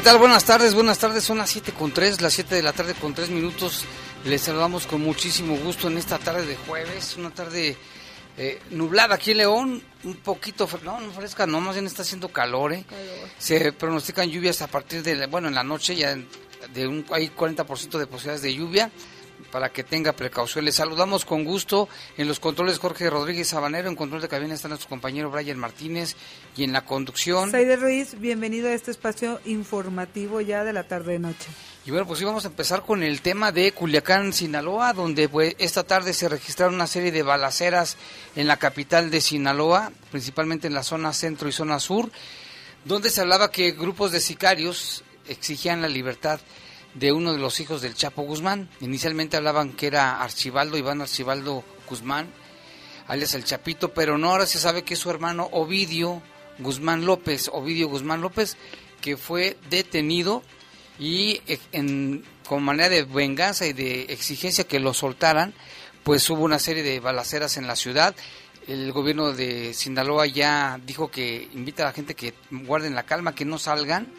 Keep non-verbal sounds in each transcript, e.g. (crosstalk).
¿Qué tal? Buenas tardes, buenas tardes. Son las 7 con 3, las 7 de la tarde con 3 minutos. Les saludamos con muchísimo gusto en esta tarde de jueves, una tarde eh, nublada aquí en León, un poquito, no, no fresca, no, más bien está haciendo calor, ¿eh? Se pronostican lluvias a partir de, bueno, en la noche ya de un, hay 40% de posibilidades de lluvia para que tenga precaución. Les saludamos con gusto en los controles Jorge Rodríguez Sabanero, en control de cabina está nuestro compañero Brian Martínez y en la conducción. Saide Ruiz, bienvenido a este espacio informativo ya de la tarde de noche. Y bueno, pues sí vamos a empezar con el tema de Culiacán, Sinaloa, donde pues, esta tarde se registraron una serie de balaceras en la capital de Sinaloa, principalmente en la zona centro y zona sur, donde se hablaba que grupos de sicarios exigían la libertad de uno de los hijos del Chapo Guzmán. Inicialmente hablaban que era Archibaldo, Iván Archibaldo Guzmán, alias el Chapito, pero no, ahora se sabe que es su hermano Ovidio Guzmán López, Ovidio Guzmán López, que fue detenido y en, con manera de venganza y de exigencia que lo soltaran, pues hubo una serie de balaceras en la ciudad. El gobierno de Sinaloa ya dijo que invita a la gente que guarden la calma, que no salgan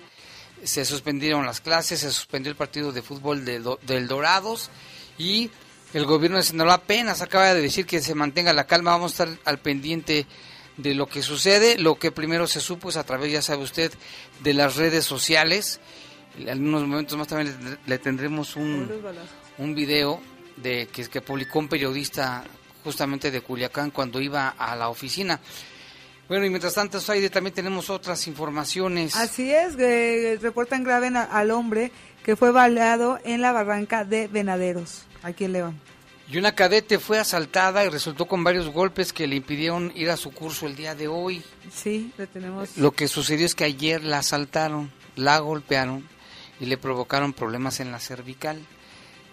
se suspendieron las clases, se suspendió el partido de fútbol de, del Dorados y el gobierno de Sinaloa apenas acaba de decir que se mantenga la calma, vamos a estar al pendiente de lo que sucede, lo que primero se supo es a través, ya sabe usted, de las redes sociales, en unos momentos más también le, tendremos un, un video de que, que publicó un periodista justamente de Culiacán cuando iba a la oficina. Bueno, y mientras tanto, Saide, también tenemos otras informaciones. Así es, eh, reportan grave al hombre que fue baleado en la barranca de Venaderos, aquí en León. Y una cadete fue asaltada y resultó con varios golpes que le impidieron ir a su curso el día de hoy. Sí, lo tenemos. Lo que sucedió es que ayer la asaltaron, la golpearon y le provocaron problemas en la cervical.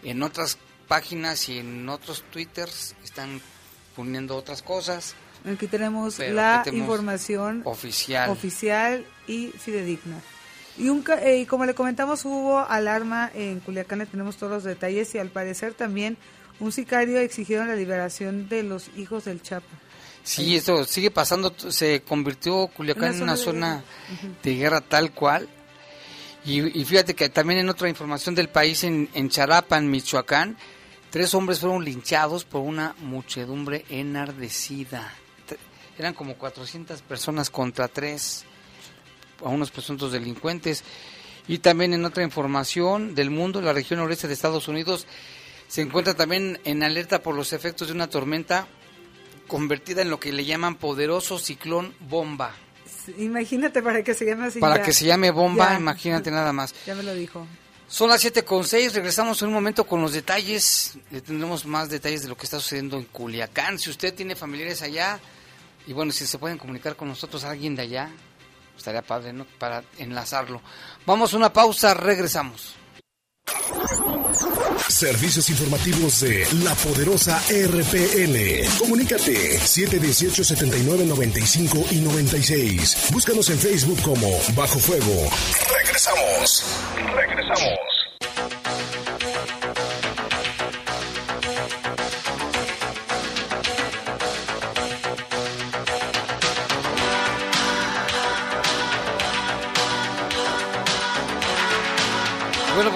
En otras páginas y en otros twitters están poniendo otras cosas. Aquí tenemos la información oficial. oficial y fidedigna. Y, un, eh, y como le comentamos, hubo alarma en Culiacán, le tenemos todos los detalles y al parecer también un sicario exigieron la liberación de los hijos del Chapo. Sí, esto sigue pasando, se convirtió Culiacán en una zona de guerra tal cual. Y, y, fíjate que también en otra información del país, en, en Charapan, Michoacán, tres hombres fueron linchados por una muchedumbre enardecida eran como 400 personas contra tres a unos presuntos delincuentes. Y también en otra información del mundo, la región noreste de Estados Unidos se encuentra también en alerta por los efectos de una tormenta convertida en lo que le llaman poderoso ciclón bomba. Imagínate para que se llame así. Para que se llame bomba, imagínate nada más. Ya me lo dijo. Son las 7 con 6, regresamos en un momento con los detalles, tendremos más detalles de lo que está sucediendo en Culiacán. Si usted tiene familiares allá, y bueno, si se pueden comunicar con nosotros alguien de allá, estaría padre, ¿no? Para enlazarlo. Vamos a una pausa, regresamos. Servicios informativos de la poderosa RPN. Comunícate 718-7995 y 96. Búscanos en Facebook como Bajo Fuego. Regresamos. Regresamos.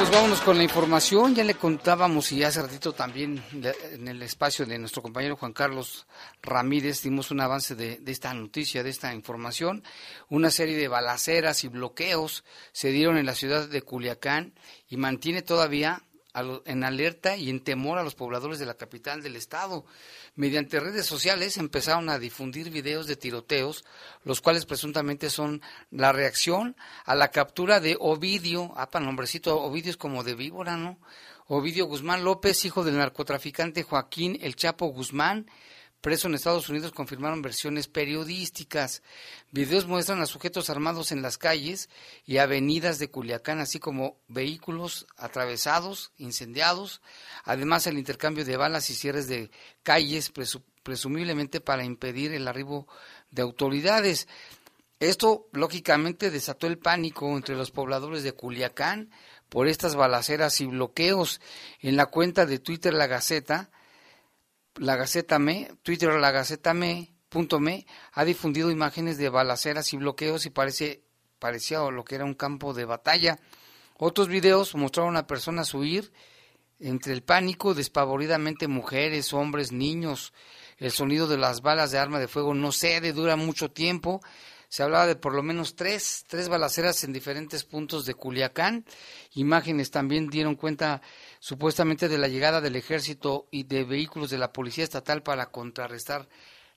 Pues vámonos con la información. Ya le contábamos y hace ratito también en el espacio de nuestro compañero Juan Carlos Ramírez dimos un avance de, esta noticia, de esta información. Una serie de balaceras y bloqueos se dieron en la ciudad de Culiacán y mantiene todavía en alerta y en temor a los pobladores de la capital del estado. Mediante redes sociales empezaron a difundir videos de tiroteos, los cuales presuntamente son la reacción a la captura de Ovidio, para nombrecito, Ovidio es como de víbora, ¿no? Ovidio Guzmán López, hijo del narcotraficante Joaquín El Chapo Guzmán, preso en Estados Unidos confirmaron versiones periodísticas. Videos muestran a sujetos armados en las calles y avenidas de Culiacán, así como vehículos atravesados, incendiados, además el intercambio de balas y cierres de calles, presumiblemente para impedir el arribo de autoridades. Esto, lógicamente, desató el pánico entre los pobladores de Culiacán por estas balaceras y bloqueos. En la cuenta de Twitter La Gaceta, la Gaceta Me, Twitter La Gaceta Me, punto me, ha difundido imágenes de balaceras y bloqueos y parece, parecía lo que era un campo de batalla. Otros videos mostraron a personas huir entre el pánico, despavoridamente mujeres, hombres, niños. El sonido de las balas de arma de fuego no cede, dura mucho tiempo. Se hablaba de por lo menos tres, tres balaceras en diferentes puntos de Culiacán. Imágenes también dieron cuenta supuestamente de la llegada del ejército y de vehículos de la Policía Estatal para contrarrestar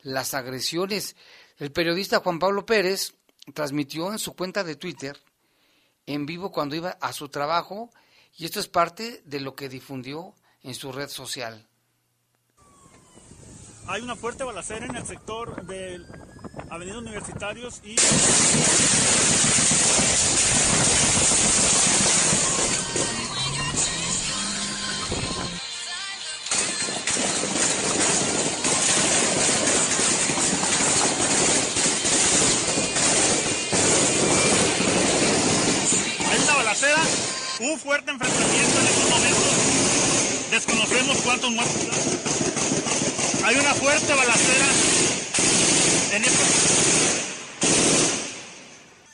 las agresiones. El periodista Juan Pablo Pérez transmitió en su cuenta de Twitter en vivo cuando iba a su trabajo y esto es parte de lo que difundió en su red social. Hay una fuerte balacera en el sector de Avenida Universitarios y un fuerte enfrentamiento en estos momentos. Desconocemos cuántos muertos. Hay una fuerte balacera en estos...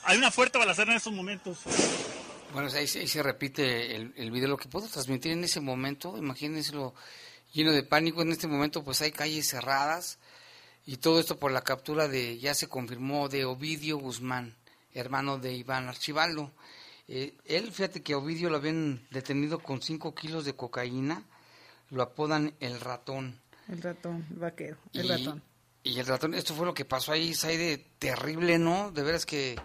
Hay una fuerte balacera en estos momentos. Bueno, ahí, se repite el, video. Lo que puedo transmitir en ese momento, imagínense lo lleno de pánico. En este momento, pues hay calles cerradas y todo esto por la captura de, ya se confirmó, de Ovidio Guzmán, hermano de Iván Archibaldo. Eh, él, fíjate que Ovidio lo habían detenido con 5 kilos de cocaína, lo apodan el ratón. El ratón, el vaquero, el ratón. Y el ratón, esto fue lo que pasó ahí, de terrible, ¿no? De veras que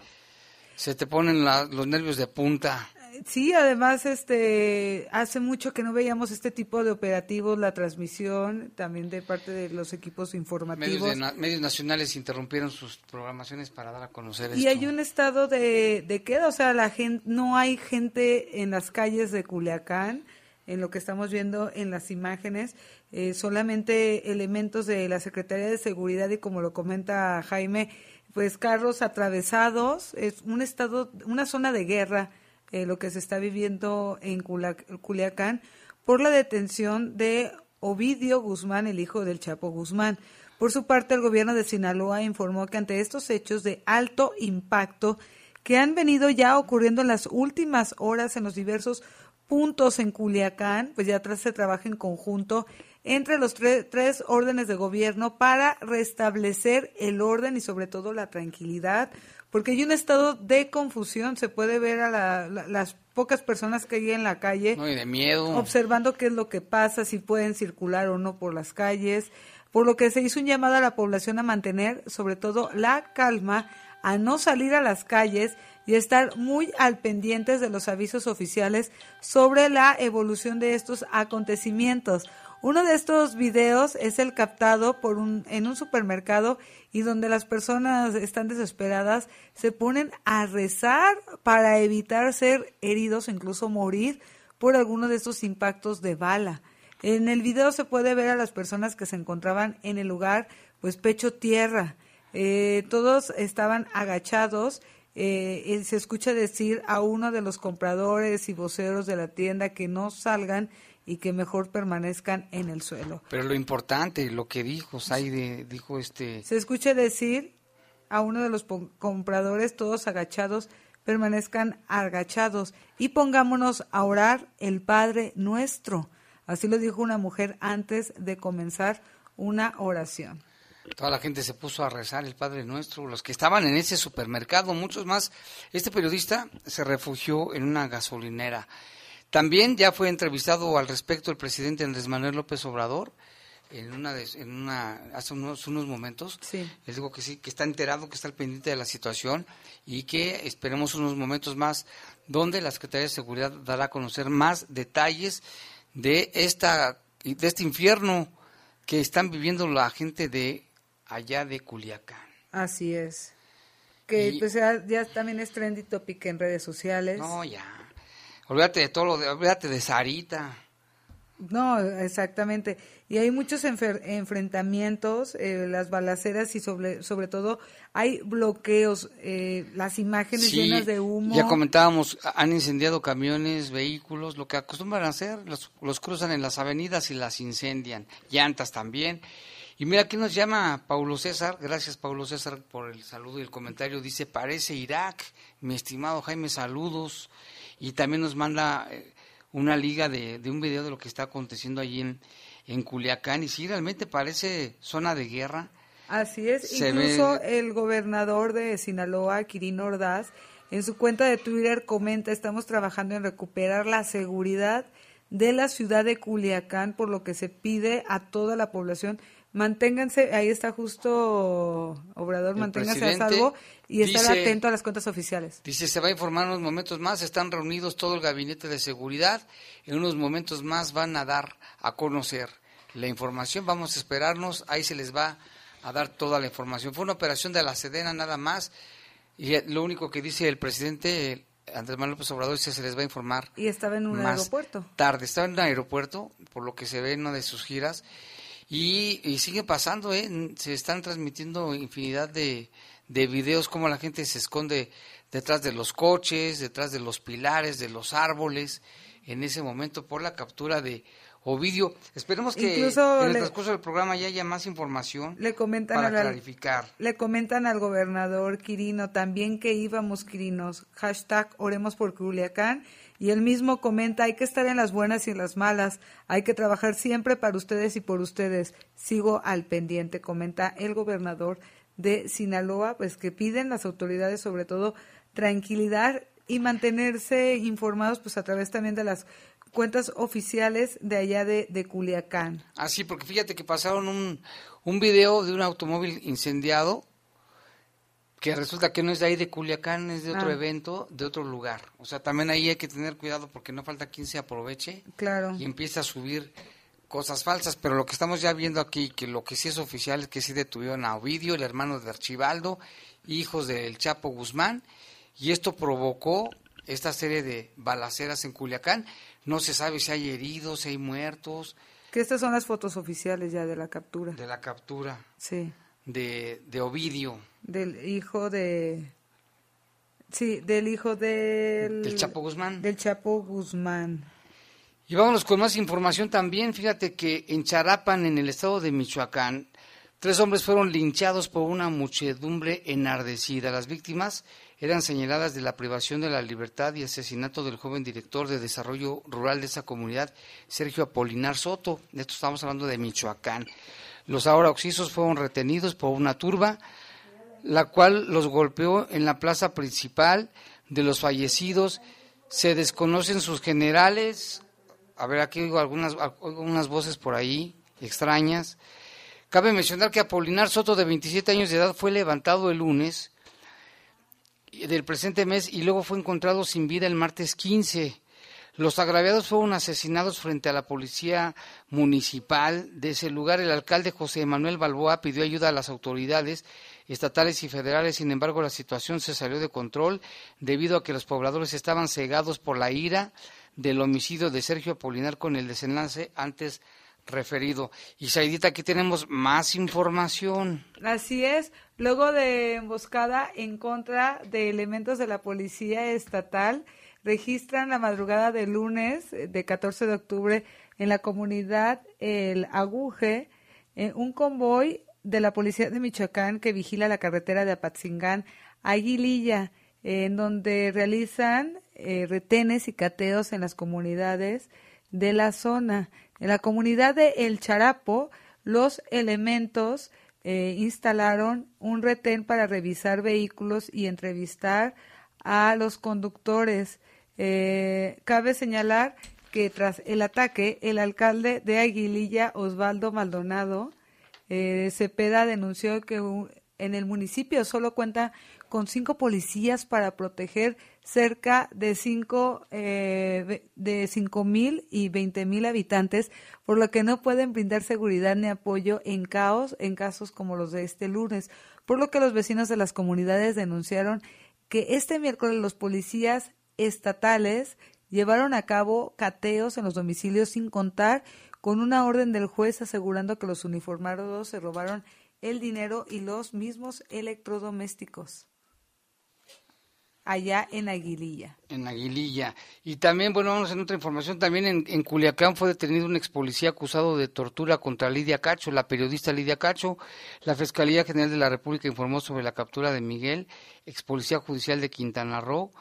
se te ponen los nervios de punta. Sí, además, este, hace mucho que no veíamos este tipo de operativos, la transmisión también de parte de los equipos informativos. Medios, nacionales interrumpieron sus programaciones para dar a conocer y hay un estado de, de queda, o sea, la gente, no hay gente en las calles de Culiacán, en lo que estamos viendo en las imágenes, eh, solamente elementos de la Secretaría de Seguridad y como lo comenta Jaime, pues carros atravesados, es un estado, una zona de guerra eh, lo que se está viviendo en Culiacán por la detención de Ovidio Guzmán, el hijo del Chapo Guzmán. Por su parte, el gobierno de Sinaloa informó que ante estos hechos de alto impacto que han venido ya ocurriendo en las últimas horas en los diversos puntos en Culiacán, pues ya atrás se trabaja en conjunto entre los tres órdenes de gobierno para restablecer el orden y sobre todo la tranquilidad porque hay un estado de confusión, se puede ver a la- la- las pocas personas que hay en la calle No, y de miedo. observando qué es lo que pasa, si pueden circular o no por las calles, por lo que se hizo un llamado a la población a mantener sobre todo la calma, a no salir a las calles y estar muy al pendientes de los avisos oficiales sobre la evolución de estos acontecimientos. Uno de estos videos es el captado por un, en un supermercado y donde las personas están desesperadas, se ponen a rezar para evitar ser heridos o incluso morir por alguno de estos impactos de bala. En el video se puede ver a las personas que se encontraban en el lugar, pues pecho tierra. Eh, todos estaban agachados. eh, y se escucha decir a uno de los compradores y voceros de la tienda que no salgan y que mejor permanezcan en el suelo. Pero lo importante, lo que dijo Saide, dijo este... Se escucha decir a uno de los compradores, todos agachados, permanezcan agachados y pongámonos a orar el Padre nuestro. Así lo dijo una mujer antes de comenzar una oración. Toda la gente se puso a rezar el Padre Nuestro, los que estaban en ese supermercado, muchos más. Este periodista se refugió en una gasolinera. También ya fue entrevistado al respecto el presidente Andrés Manuel López Obrador en una, de- en una hace unos, unos momentos. Sí. Él dijo que sí, que está enterado, que está al pendiente de la situación y que esperemos unos momentos más donde la Secretaría de Seguridad dará a conocer más detalles de esta de este infierno que están viviendo la gente de allá de Culiacán. Así es. Que Y- pues ya, ya también es trendy topic en redes sociales. No, ya. Olvídate de todo lo de, olvídate de Sarita. No, exactamente. Y hay muchos enfrentamientos, eh, las balaceras y sobre, sobre todo hay bloqueos, eh, las imágenes Sí, llenas de humo. Ya comentábamos, han incendiado camiones, vehículos, lo que acostumbran a hacer, los, los cruzan en las avenidas y las incendian, llantas también. Y mira, aquí nos llama Paulo César, gracias Paulo César por el saludo y el comentario, dice, parece Irak, mi estimado Jaime, saludos. Y también nos manda eh, una liga de, de un video de lo que está aconteciendo allí en, en Culiacán, y sí, realmente parece zona de guerra. Así es, Se incluso ve- el gobernador de Sinaloa, Quirino Ordaz, en su cuenta de Twitter comenta, estamos trabajando en recuperar la seguridad de la ciudad de Culiacán, por lo que se pide a toda la población, manténganse, ahí está justo Obrador, El manténganse a salvo y estar dice- atento a las cuentas oficiales. Dice, se va a informar en unos momentos más, están reunidos todo el gabinete de seguridad, en unos momentos más van a dar a conocer la información, vamos a esperarnos, ahí se les va a dar toda la información. Fue una operación de la Sedena nada más, y lo único que dice el presidente Andrés Manuel López Obrador que se les va a informar Y estaba en un aeropuerto. tarde. Estaba en un aeropuerto, por lo que se ve en una de sus giras, y, y sigue pasando, ¿eh? se están transmitiendo infinidad de, de videos como la gente se esconde detrás de los coches, detrás de los pilares, de los árboles, en ese momento por la captura de Ovidio. Esperemos que Incluso en el transcurso del programa ya haya más información Le comentan para clarificar. Le comentan al gobernador Quirino también que íbamos Quirinos, hashtag oremos por Culiacán, y él mismo comenta, hay que estar en las buenas y en las malas, hay que trabajar siempre para ustedes y por ustedes. Sigo al pendiente, comenta el gobernador de Sinaloa, pues que piden las autoridades sobre todo tranquilidad y mantenerse informados pues a través también de las cuentas oficiales de allá de, de Culiacán. Ah, sí, porque fíjate que pasaron un, un video de un automóvil incendiado que resulta que no es de ahí de Culiacán, es de otro Ah. evento, de otro lugar. O sea, también ahí hay que tener cuidado porque no falta quien se aproveche Claro. y empiece a subir cosas falsas. Pero lo que estamos ya viendo aquí, que lo que sí es oficial es que sí detuvieron a Ovidio, el hermano de Archibaldo, hijos del Chapo Guzmán, y esto provocó esta serie de balaceras en Culiacán. No se sabe si hay heridos, si hay muertos Que estas son las fotos oficiales ya de la captura. de la captura Sí, de, de Ovidio, del hijo de... Sí, del hijo del... del Chapo Guzmán. Del Chapo Guzmán. Y vámonos con más información también. Fíjate que en Charapan, en el estado de Michoacán, tres hombres fueron linchados por una muchedumbre enardecida. Las víctimas eran señaladas de la privación de la libertad y asesinato del joven director de desarrollo rural de esa comunidad, Sergio Apolinar Soto. De esto estamos hablando de Michoacán. Los ahora oxisos fueron retenidos por una turba. la cual los golpeó en la plaza principal de los fallecidos. Se desconocen sus generales. A ver, aquí oigo algunas, voces por ahí extrañas. Cabe mencionar que Apolinar Soto, de 27 años de edad, fue levantado el lunes del presente mes y luego fue encontrado sin vida el martes 15. Los agraviados fueron asesinados frente a la policía municipal de ese lugar. El alcalde José Manuel Balboa pidió ayuda a las autoridades estatales y federales. Sin embargo, la situación se salió de control debido a que los pobladores estaban cegados por la ira del homicidio de Sergio Apolinar con el desenlace antes referido. Y Saidita, aquí tenemos más información. Así es, luego de emboscada en contra de elementos de la policía estatal, registran la madrugada del lunes eh, de 14 de octubre en la comunidad El Aguje eh, un convoy de la policía de Michoacán que vigila la carretera de Apatzingán a Aguililla, en donde realizan eh, retenes y cateos en las comunidades de la zona. En la comunidad de El Charapo, los elementos instalaron un retén para revisar vehículos y entrevistar a los conductores. Eh, cabe señalar que tras el ataque, el alcalde de Aguililla, Osvaldo Maldonado, eh, Cepeda denunció que en el municipio solo cuenta con cinco policías para proteger cerca de cinco eh, de cinco mil y veinte mil habitantes, por lo que no pueden brindar seguridad ni apoyo en caos en casos como los de este lunes, por lo que los vecinos de las comunidades denunciaron que este miércoles los policías estatales llevaron a cabo cateos en los domicilios sin contar con una orden del juez asegurando que los uniformados se robaron el dinero y los mismos electrodomésticos allá en Aguililla. En Aguililla. Y también, bueno, vamos en otra información, también en, en, Culiacán fue detenido un ex policía acusado de tortura contra Lidia Cacho, la periodista Lidia Cacho. La Fiscalía General de la República informó sobre la captura de Miguel, ex policía judicial de Quintana Roo,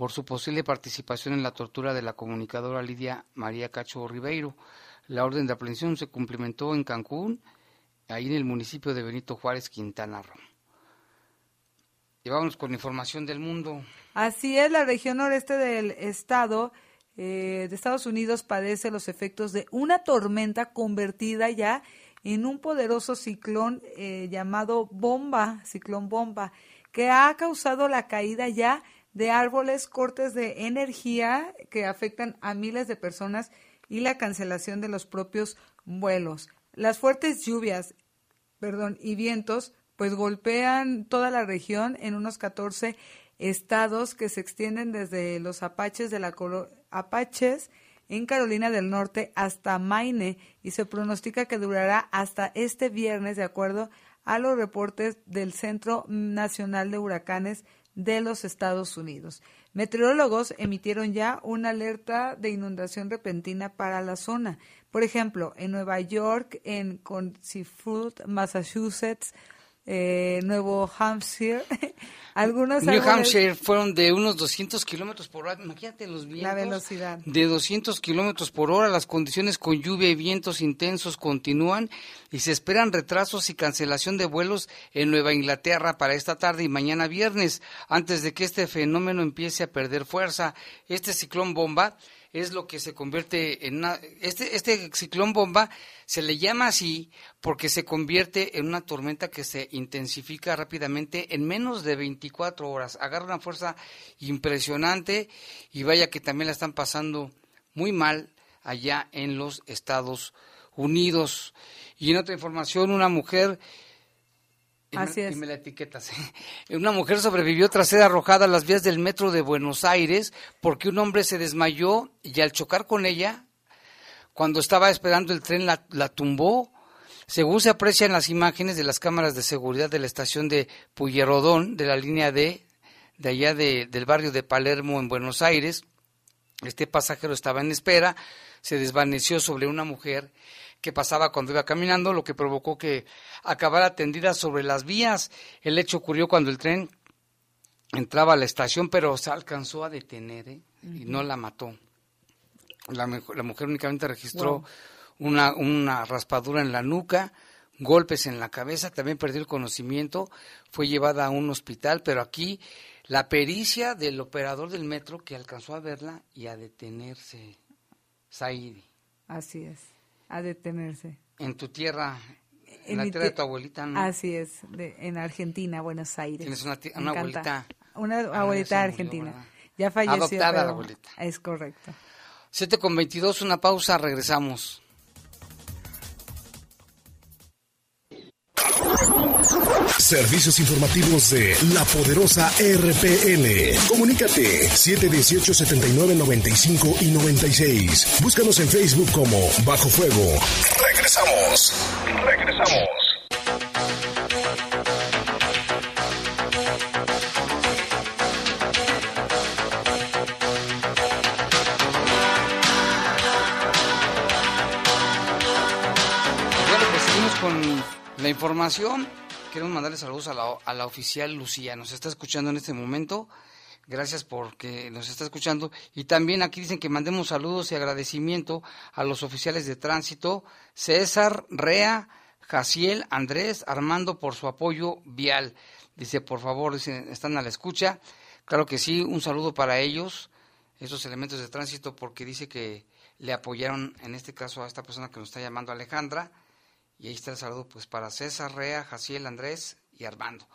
por su posible participación en la tortura de la comunicadora Lidia María Cacho Ribeiro. La orden de aprehensión se cumplimentó en Cancún, ahí en el municipio de Benito Juárez, Quintana Roo. Y vamos con información del mundo. Así es, la región noreste del estado eh, de Estados Unidos padece los efectos de una tormenta convertida ya en un poderoso ciclón eh, llamado bomba, ciclón bomba, que ha causado la caída ya de árboles, cortes de energía que afectan a miles de personas y la cancelación de los propios vuelos. Las fuertes lluvias, perdón, y vientos pues golpean toda la región en unos 14 estados que se extienden desde los Apaches de la Apaches en Carolina del Norte hasta Maine y se pronostica que durará hasta este viernes de acuerdo a los reportes del Centro Nacional de Huracanes de los Estados Unidos. Meteorólogos emitieron ya una alerta de inundación repentina para la zona. Por ejemplo, en Nueva York, en Consifut, Massachusetts, eh, Nuevo Hampshire. (laughs) Algunos New Hampshire fueron de unos 200 kilómetros por hora. Imagínate los vientos. La velocidad. De 200 kilómetros por hora. Las condiciones con lluvia y vientos intensos continúan y se esperan retrasos y cancelación de vuelos en Nueva Inglaterra para esta tarde y mañana viernes, antes de que este fenómeno empiece a perder fuerza. Este ciclón bomba es lo que se convierte en una... Este, este ciclón bomba se le llama así porque se convierte en una tormenta que se intensifica rápidamente en menos de 24 horas. Agarra una fuerza impresionante y vaya que también la están pasando muy mal allá en los Estados Unidos. Y en otra información, una mujer Así es. Y me la etiquetas. (laughs) Una mujer sobrevivió tras ser arrojada a las vías del metro de Buenos Aires porque un hombre se desmayó y al chocar con ella, cuando estaba esperando el tren, la, la tumbó. Según se aprecia en las imágenes de las cámaras de seguridad de la estación de Puyerodón, de la línea D, de allá de, del barrio de Palermo en Buenos Aires, este pasajero estaba en espera, se desvaneció sobre una mujer que pasaba cuando iba caminando, lo que provocó que acabara tendida sobre las vías. El hecho ocurrió cuando el tren entraba a la estación, pero se alcanzó a detener ¿eh? y no la mató. La, la mujer únicamente registró una, una raspadura en la nuca, golpes en la cabeza, también perdió el conocimiento, fue llevada a un hospital, pero aquí la pericia del operador del metro que alcanzó a verla y a detenerse, Saidi. Así es, a detenerse. En tu tierra, en, la tierra de tu abuelita, ¿no? Así es, en Argentina, Buenos Aires. Tienes una, una abuelita. Una ah, abuelita argentina. ya falleció. Adoptada la abuelita. Es correcto. 7 con 22, una pausa, regresamos. Servicios informativos de la poderosa RPL. Comunícate 718 79 95 y 96. Búscanos en Facebook como Bajo Fuego. Regresamos. Regresamos. Bueno, pues seguimos con la información. Queremos mandarle saludos a la, oficial Lucía. Nos está escuchando en este momento. Gracias porque nos está escuchando. Y también aquí dicen que mandemos saludos y agradecimiento a los oficiales de tránsito, César, Rea, Jaciel, Andrés, Armando por su apoyo vial. Dice, por favor, dicen, están a la escucha. Claro que sí, un saludo para ellos, esos elementos de tránsito, porque dice que le apoyaron, en este caso, a esta persona que nos está llamando Alejandra. Y ahí está el saludo pues para César, Rea, Jaciel, Andrés y Armando.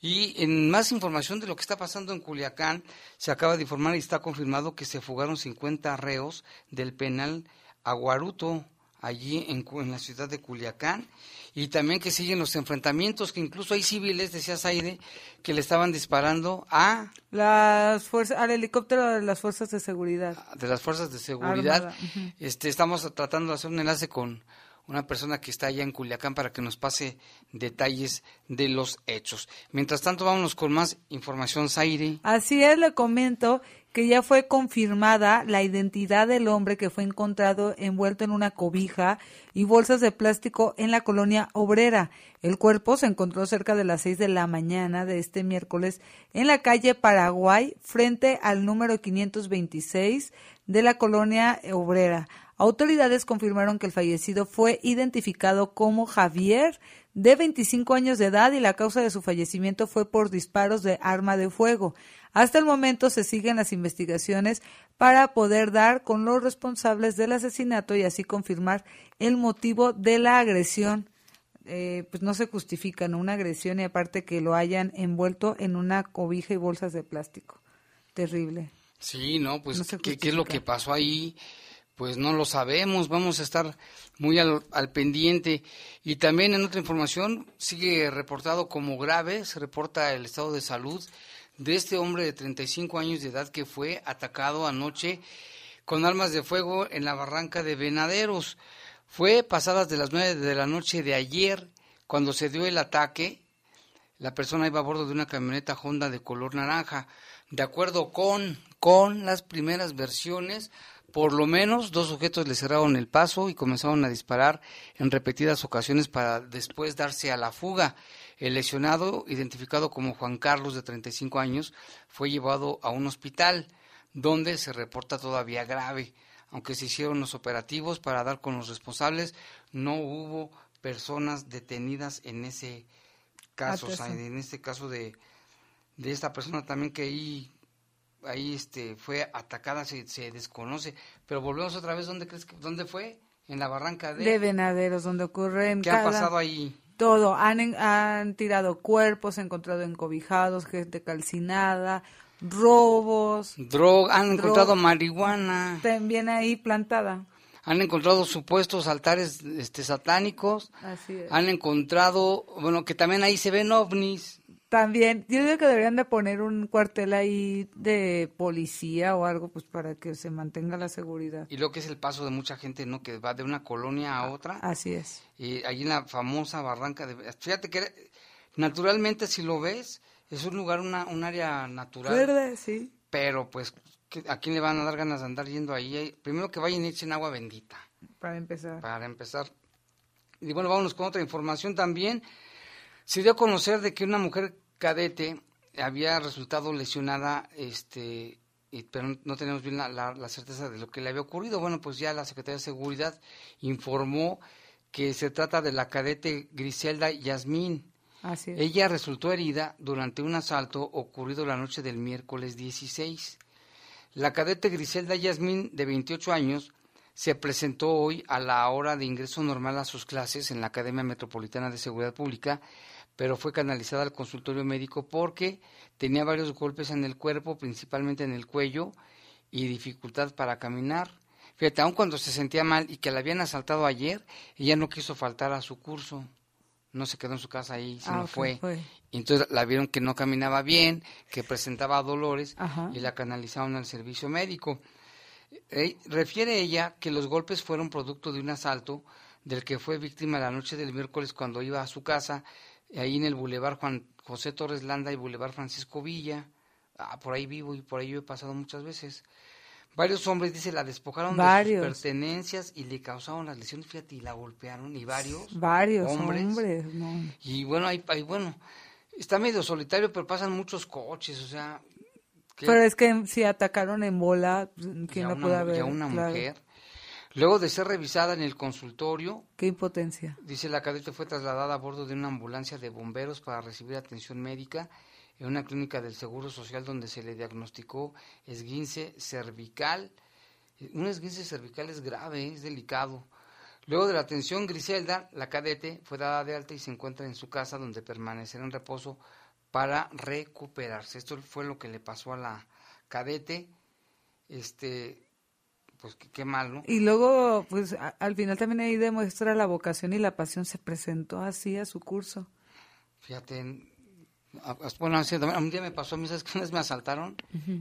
Y en más información de lo que está pasando en Culiacán, se acaba de informar y está confirmado que se fugaron 50 reos del penal Aguaruto, allí en, en, la ciudad de Culiacán, y también que siguen los enfrentamientos, que incluso hay civiles, decía Zaide, que le estaban disparando a... Las fuerzas, al helicóptero de las fuerzas de seguridad. De las fuerzas de seguridad. este, estamos tratando de hacer un enlace con una persona que está allá en Culiacán para que nos pase detalles de los hechos. Mientras tanto, vámonos con más información, Zaire. Así es, le comento que ya fue confirmada la identidad del hombre que fue encontrado envuelto en una cobija y bolsas de plástico en la colonia obrera. El cuerpo se encontró cerca de las seis de la mañana de este miércoles en la calle Paraguay, frente al número 526 de la colonia obrera. Autoridades confirmaron que el fallecido fue identificado como Javier, de 25 años de edad, y la causa de su fallecimiento fue por disparos de arma de fuego. Hasta el momento se siguen las investigaciones para poder dar con los responsables del asesinato y así confirmar el motivo de la agresión. Eh, pues no se justifica ¿no? una agresión y aparte que lo hayan envuelto en una cobija y bolsas de plástico. Terrible. Sí, no, pues ¿qué, ¿qué, es lo que pasó ahí? Pues no lo sabemos, vamos a estar muy al, pendiente. Y también en otra información sigue reportado como grave, se reporta el estado de salud de este hombre de 35 años de edad que fue atacado anoche con armas de fuego en la barranca de Venaderos. Fue pasadas de las 9 de la noche de ayer cuando se dio el ataque. La persona iba a bordo de una camioneta Honda de color naranja. De acuerdo con, con las primeras versiones, por lo menos dos sujetos le cerraron el paso y comenzaron a disparar en repetidas ocasiones para después darse a la fuga. El lesionado, identificado como Juan Carlos, de 35 años, fue llevado a un hospital donde se reporta todavía grave. Aunque se hicieron los operativos para dar con los responsables, no hubo personas detenidas en ese caso, o sea, en este caso de, de esta persona también que ahí ahí este fue atacada, se, se desconoce. Pero volvemos otra vez, ¿dónde crees que, dónde fue? En la barranca de... De Venaderos, donde ocurre en ¿Qué ha pasado ahí? Todo, han, han tirado cuerpos, encontrado encobijados, gente calcinada, robos. Droga, han encontrado marihuana. También ahí plantada. Han encontrado supuestos altares este, satánicos. Así es. Han encontrado, bueno, que también ahí se ven ovnis. También, yo digo que deberían de poner un cuartel ahí de policía o algo, pues para que se mantenga la seguridad. Y lo que es el paso de mucha gente, ¿no? Que va de una colonia a otra. Así es. Y ahí en la famosa barranca de... Fíjate que naturalmente si lo ves, es un lugar, una, un área natural. Verde, sí. Pero pues, ¿a quién le van a dar ganas de andar yendo ahí? Primero que vayan y echen agua bendita. Para empezar. Para empezar. Y bueno, vámonos con otra información también. Se dio a conocer de que una mujer cadete había resultado lesionada, este, pero no tenemos bien la, certeza de lo que le había ocurrido. Bueno, pues ya la Secretaría de Seguridad informó que se trata de la cadete Griselda Yasmín. Así. Ella resultó herida durante un asalto ocurrido la noche del miércoles 16. La cadete Griselda Yasmín, de 28 años, se presentó hoy a la hora de ingreso normal a sus clases en la Academia Metropolitana de Seguridad Pública, pero fue canalizada al consultorio médico porque tenía varios golpes en el cuerpo, principalmente en el cuello, y dificultad para caminar. Fíjate, aun cuando se sentía mal y que la habían asaltado ayer, ella no quiso faltar a su curso. No se quedó en su casa ahí, sino Ah, fue. fue. Y entonces la vieron que no caminaba bien, que presentaba dolores Ajá. y la canalizaron al servicio médico. Eh, refiere ella que los golpes fueron producto de un asalto del que fue víctima la noche del miércoles cuando iba a su casa, ahí en el Boulevard Juan José Torres Landa y Boulevard Francisco Villa. Ah, por ahí vivo y por ahí yo he pasado muchas veces. Varios hombres, dice, la despojaron Varios. de sus pertenencias y le causaron las lesiones, fíjate, y la golpearon, y varios. Varios hombres. hombres, no. Y bueno, ahí, ahí, bueno, está medio solitario, pero pasan muchos coches, o sea... Pero es que si atacaron en bola, y ¿quién a no puede y haber? a una Claro. mujer. Luego de ser revisada en el consultorio, Qué impotencia. dice la cadete fue trasladada a bordo de una ambulancia de bomberos para recibir atención médica en una clínica del Seguro Social donde se le diagnosticó esguince cervical. Un esguince cervical es grave, es delicado. Luego de la atención, Griselda, la cadete, fue dada de alta y se encuentra en su casa donde permanecerá en reposo para recuperarse. Esto fue lo que le pasó a la cadete. Este, pues qué, qué mal, ¿no? Y luego, pues a- al final también ahí demuestra la vocación y la pasión. Se presentó así a su curso. Fíjate, a- a- bueno, así, un día me pasó ¿sabes qué? Me asaltaron,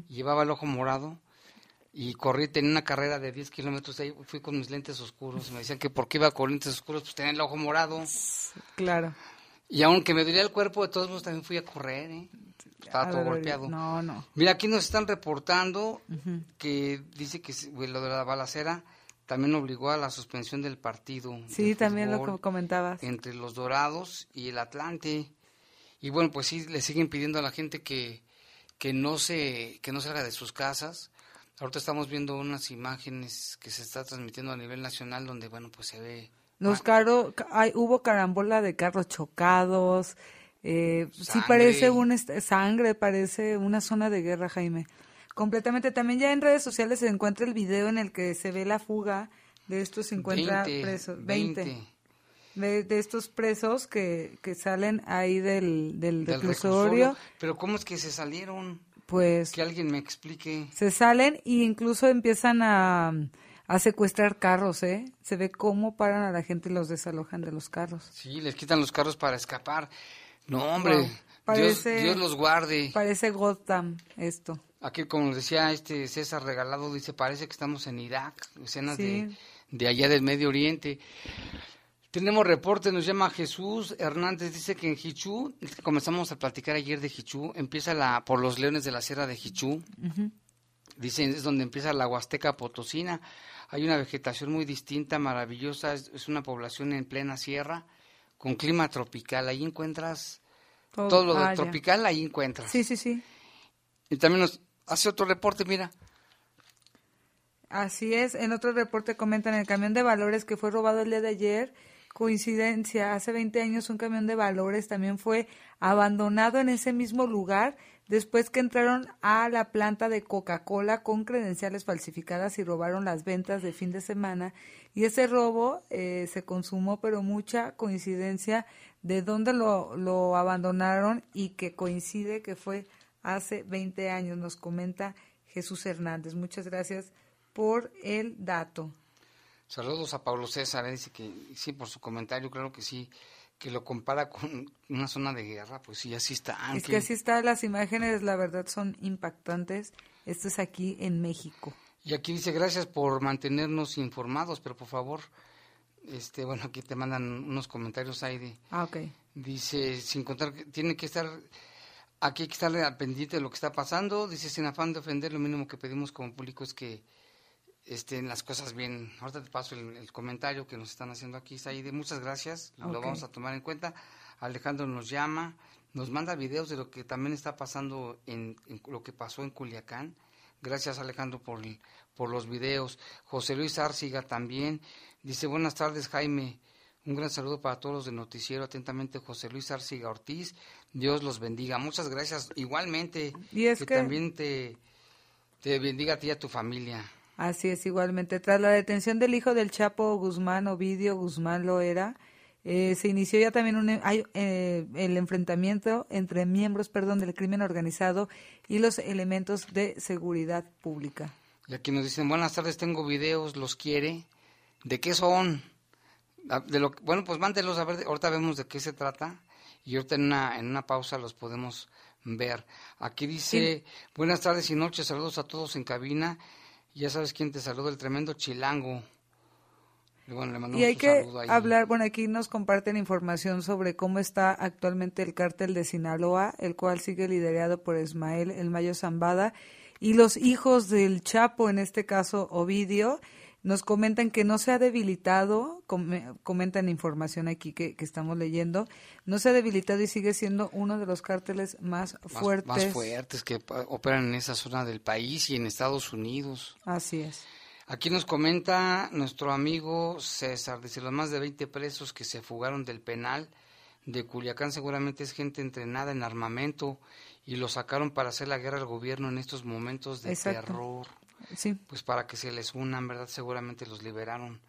y llevaba el ojo morado, y corrí, tenía una carrera de 10 kilómetros, ahí fui con mis lentes oscuros, y me decían que por qué iba con lentes oscuros, pues tenía el ojo morado, Claro. Y aunque me dolía el cuerpo, de todos modos también fui a correr, ¿eh? Estaba todo golpeado. No, no. Mira, aquí nos están reportando que dice que lo de la balacera también obligó a la suspensión del partido. Sí, también lo fútbol comentabas. Entre los Dorados y el Atlante. Y bueno, pues sí, le siguen pidiendo a la gente que, que, no, se, que no salga de sus casas. Ahorita estamos viendo unas imágenes que se está transmitiendo a nivel nacional donde, bueno, pues se ve... Los ah, carros, hay, hubo carambola de carros chocados. Eh, sí parece una sangre, parece una zona de guerra, Jaime. Completamente. También ya en redes sociales se encuentra el video en el que se ve la fuga de estos 50 20, presos. 20. De, de estos presos que, que salen ahí del, del, del reclusorio. reclusorio. Pero ¿cómo es que se salieron? Pues Que alguien me explique. se salen e incluso empiezan a, a secuestrar carros, ¿eh? Se ve cómo paran a la gente y los desalojan de los carros. Sí, les quitan los carros para escapar. No, hombre. Dios, Parece- Dios los guarde. Parece Gotham esto. Aquí, como decía este César Regalado, dice, parece que estamos en Irak, escenas Sí. de, de allá del Medio Oriente. Tenemos reporte, nos llama Jesús Hernández, dice que en Hichú, comenzamos a platicar ayer de Hichú, empieza la por los leones de la Sierra de Hichú, dice, es donde empieza la Huasteca Potosina, hay una vegetación muy distinta, maravillosa, es, es una población en plena sierra, con clima tropical, ahí encuentras Todo- todo lo de tropical, ahí encuentras. Sí, sí, sí. Y también nos hace otro reporte, mira. Así es. En otro reporte comentan el camión de valores que fue robado el día de ayer. Coincidencia, hace 20 años un camión de valores también fue abandonado en ese mismo lugar después que entraron a la planta de Coca-Cola con credenciales falsificadas y robaron las ventas de fin de semana. Y ese robo eh, se consumó, pero mucha coincidencia de dónde lo, lo abandonaron y que coincide que fue hace 20 años, nos comenta Jesús Hernández. Muchas gracias por el dato. Saludos a Pablo César, dice que sí, por su comentario, claro que sí, que lo compara con una zona de guerra, pues sí, así está. Es que así están las imágenes, la verdad son impactantes. Esto es aquí en México. Y aquí dice, gracias por mantenernos informados, pero por favor, este, bueno, aquí te mandan unos comentarios ahí de, Ah, ok. dice, sin contar, que tiene que estar, aquí hay que estar al pendiente de lo que está pasando, dice, sin afán de ofender, lo mínimo que pedimos como público es que estén las cosas bien. Ahorita te paso el, el comentario que nos están haciendo aquí, Saide. Muchas gracias, lo vamos a tomar en cuenta. Alejandro nos llama, nos manda videos de lo que también está pasando en, en lo que pasó en Culiacán. Gracias Alejandro por, el- por los videos. José Luis Arciga también dice buenas tardes Jaime. Un gran saludo para todos los de Noticiero. Atentamente, José Luis Arciga Ortiz. Dios los bendiga. Muchas gracias. Igualmente, Y es que- también te, te bendiga a ti y a tu familia. Así es, igualmente. Tras la detención del hijo del Chapo Guzmán, Ovidio Guzmán lo era, eh, se inició ya también un, hay, eh, el enfrentamiento entre miembros perdón, del crimen organizado y los elementos de seguridad pública. Y aquí nos dicen, buenas tardes, tengo videos, ¿los quiere? ¿De qué son? Ah, De lo, bueno, pues mándelos a ver, ahorita vemos de qué se trata y ahorita en una, en una pausa los podemos ver. Aquí dice, buenas tardes y noches, saludos a todos en cabina. Ya sabes quién te saluda, el tremendo chilango. Y bueno, le mandamos Y hay que hablar, bueno, aquí nos comparten información sobre cómo está actualmente el cártel de Sinaloa, el cual sigue liderado por Ismael El Mayo Zambada, y los hijos del Chapo, en este caso Ovidio, nos comentan que no se ha debilitado, come- comentan información aquí que, que estamos leyendo, no se ha debilitado y sigue siendo uno de los cárteles más Más- fuertes. Más, fuertes que operan en esa zona del país y en Estados Unidos. Así es. Aquí nos comenta nuestro amigo César, dice, los más de 20 presos que se fugaron del penal de Culiacán seguramente es gente entrenada en armamento y lo sacaron para hacer la guerra al gobierno en estos momentos de Exacto. terror. Sí. Pues para que se les unan, ¿verdad? Seguramente los liberaron.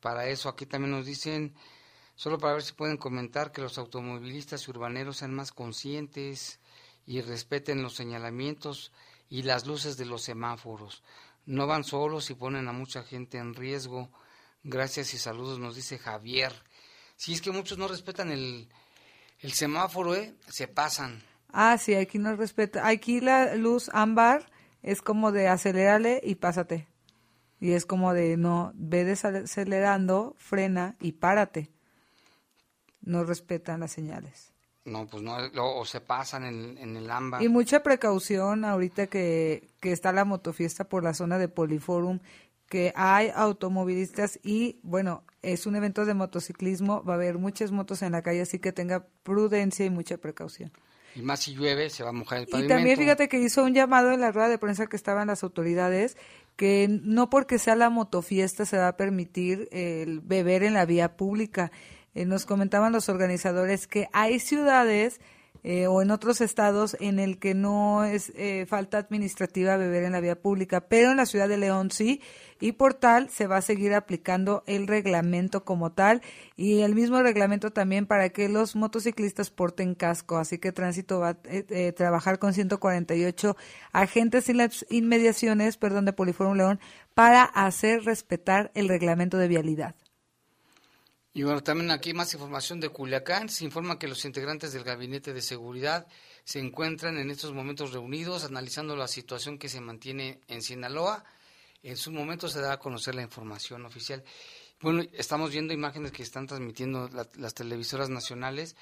Para eso aquí también nos dicen, solo para ver si pueden comentar que los automovilistas y urbaneros sean más conscientes y respeten los señalamientos y las luces de los semáforos. No van solos y ponen a mucha gente en riesgo. Gracias y saludos, nos dice Javier. Si es que muchos no respetan el, el semáforo, ¿eh? Se pasan. Ah, sí, aquí no respeta. Aquí la luz ámbar es como de acelérale y pásate. Y es como de no, ve desacelerando, frena y párate. No respetan las señales. No, pues no, lo- o se pasan en, en el ámbar. Y mucha precaución ahorita que, que está la motofiesta por la zona de Poliforum, que hay automovilistas y bueno, es un evento de motociclismo, va a haber muchas motos en la calle, así que tenga prudencia y mucha precaución. Y más si llueve, se va a mojar el Y pavimento. también fíjate que hizo un llamado en la rueda de prensa que estaban las autoridades que no porque sea la motofiesta se va a permitir el beber en la vía pública. Eh, nos comentaban los organizadores que hay ciudades eh, o en otros estados en el que no es eh, falta administrativa beber en la vía pública, pero en la ciudad de León sí, y por tal se va a seguir aplicando el reglamento como tal y el mismo reglamento también para que los motociclistas porten casco, así que tránsito va a eh, eh, trabajar con 148 agentes en las inmediaciones, perdón, de Poliforum León para hacer respetar el reglamento de vialidad. Y bueno, también aquí más información de Culiacán. Se informa que los integrantes del Gabinete de Seguridad se encuentran en estos momentos reunidos analizando la situación que se mantiene en Sinaloa. En su momento se dará a conocer la información oficial. Bueno, estamos viendo imágenes que están transmitiendo la- las televisoras nacionales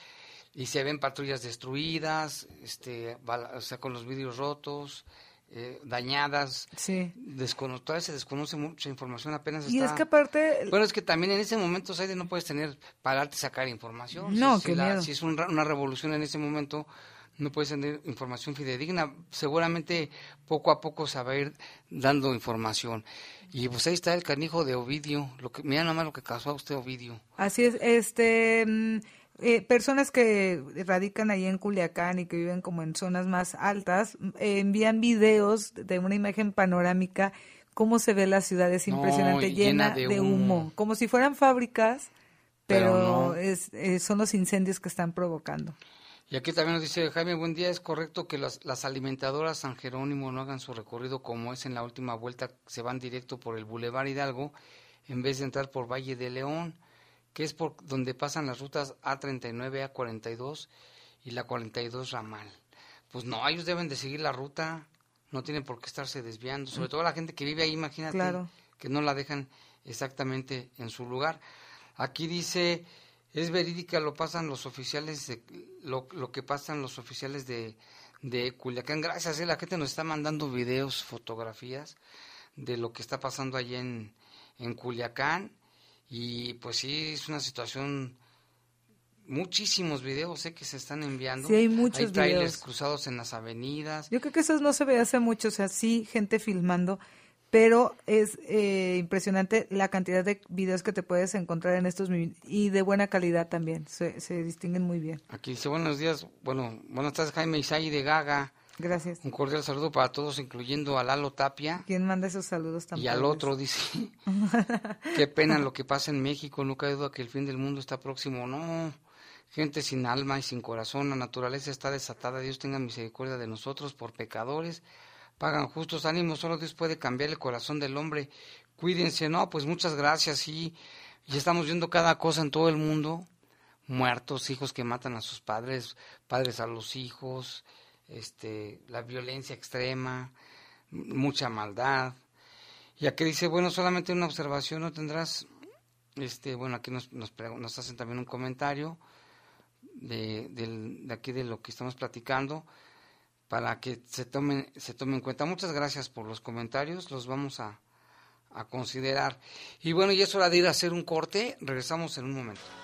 y se ven patrullas destruidas, este, o sea, con los vidrios rotos, eh, dañadas. Sí. Descono- todavía se desconoce mucha información, apenas Y está... es que aparte, Bueno, es que también en ese momento, Saide, no puedes tener, pararte sacar información. No, si, si qué la- miedo. si es un una revolución en ese momento, no puedes tener información fidedigna. Seguramente poco a poco se va a ir dando información. Y pues ahí está el canijo de Ovidio. Lo que, mira nomás lo que causó a usted Ovidio. Así es, este, mm, eh, personas que radican ahí en Culiacán y que viven como en zonas más altas, eh, envían videos de una imagen panorámica, cómo se ve la ciudad, es No, impresionante, llena llena, de de, humo. humo. como si fueran fábricas, pero, Pero no. es, eh, son los incendios que están provocando. Y aquí también nos dice Jaime, buen día, es correcto que las, las alimentadoras San Jerónimo no hagan su recorrido como es en la última vuelta, se van directo por el Boulevard Hidalgo en vez de entrar por Valle de León, que es por donde pasan las rutas A39, A42 y la 42 Ramal. Pues no, ellos deben de seguir la ruta, no tienen por qué estarse desviando, sobre todo la gente que vive ahí, imagínate, Claro. que no la dejan exactamente en su lugar. Aquí dice, es verídica, lo pasan los oficiales, de, lo, lo que pasan los oficiales de, de Culiacán. Gracias, eh, la gente nos está mandando videos, fotografías de lo que está pasando allí en, en Culiacán. Y pues sí, es una situación, muchísimos videos eh, que se están enviando. Sí, hay muchos Hay trailers videos. cruzados en las avenidas. Yo creo que eso no se ve hace mucho, o sea, sí, gente filmando, pero es eh, impresionante la cantidad de videos que te puedes encontrar en estos y de buena calidad también, se, se distinguen muy bien. Aquí dice buenos días, bueno, buenas tardes Jaime Isai de Gaga. Gracias. Un cordial saludo para todos, incluyendo a Lalo Tapia. ¿Quién manda esos saludos también? Y al otro dice, (laughs) qué pena lo que pasa en México, no cabe duda que el fin del mundo está próximo. No, gente sin alma y sin corazón, la naturaleza está desatada, Dios tenga misericordia de nosotros por pecadores. Pagan justos ánimos, solo Dios puede cambiar el corazón del hombre. Cuídense, no, pues muchas gracias, y y estamos viendo cada cosa en todo el mundo. Muertos, hijos que matan a sus padres, padres a los hijos, este, la violencia extrema, mucha maldad. Y aquí dice, bueno, solamente una observación, ¿no tendrás? Este, bueno, aquí nos, nos, hacen también un comentario de, de, aquí de lo que estamos platicando para que se tomen, se tomen en cuenta. Muchas gracias por los comentarios, los vamos a, a considerar. Y bueno, y es hora de ir a hacer un corte, regresamos en un momento.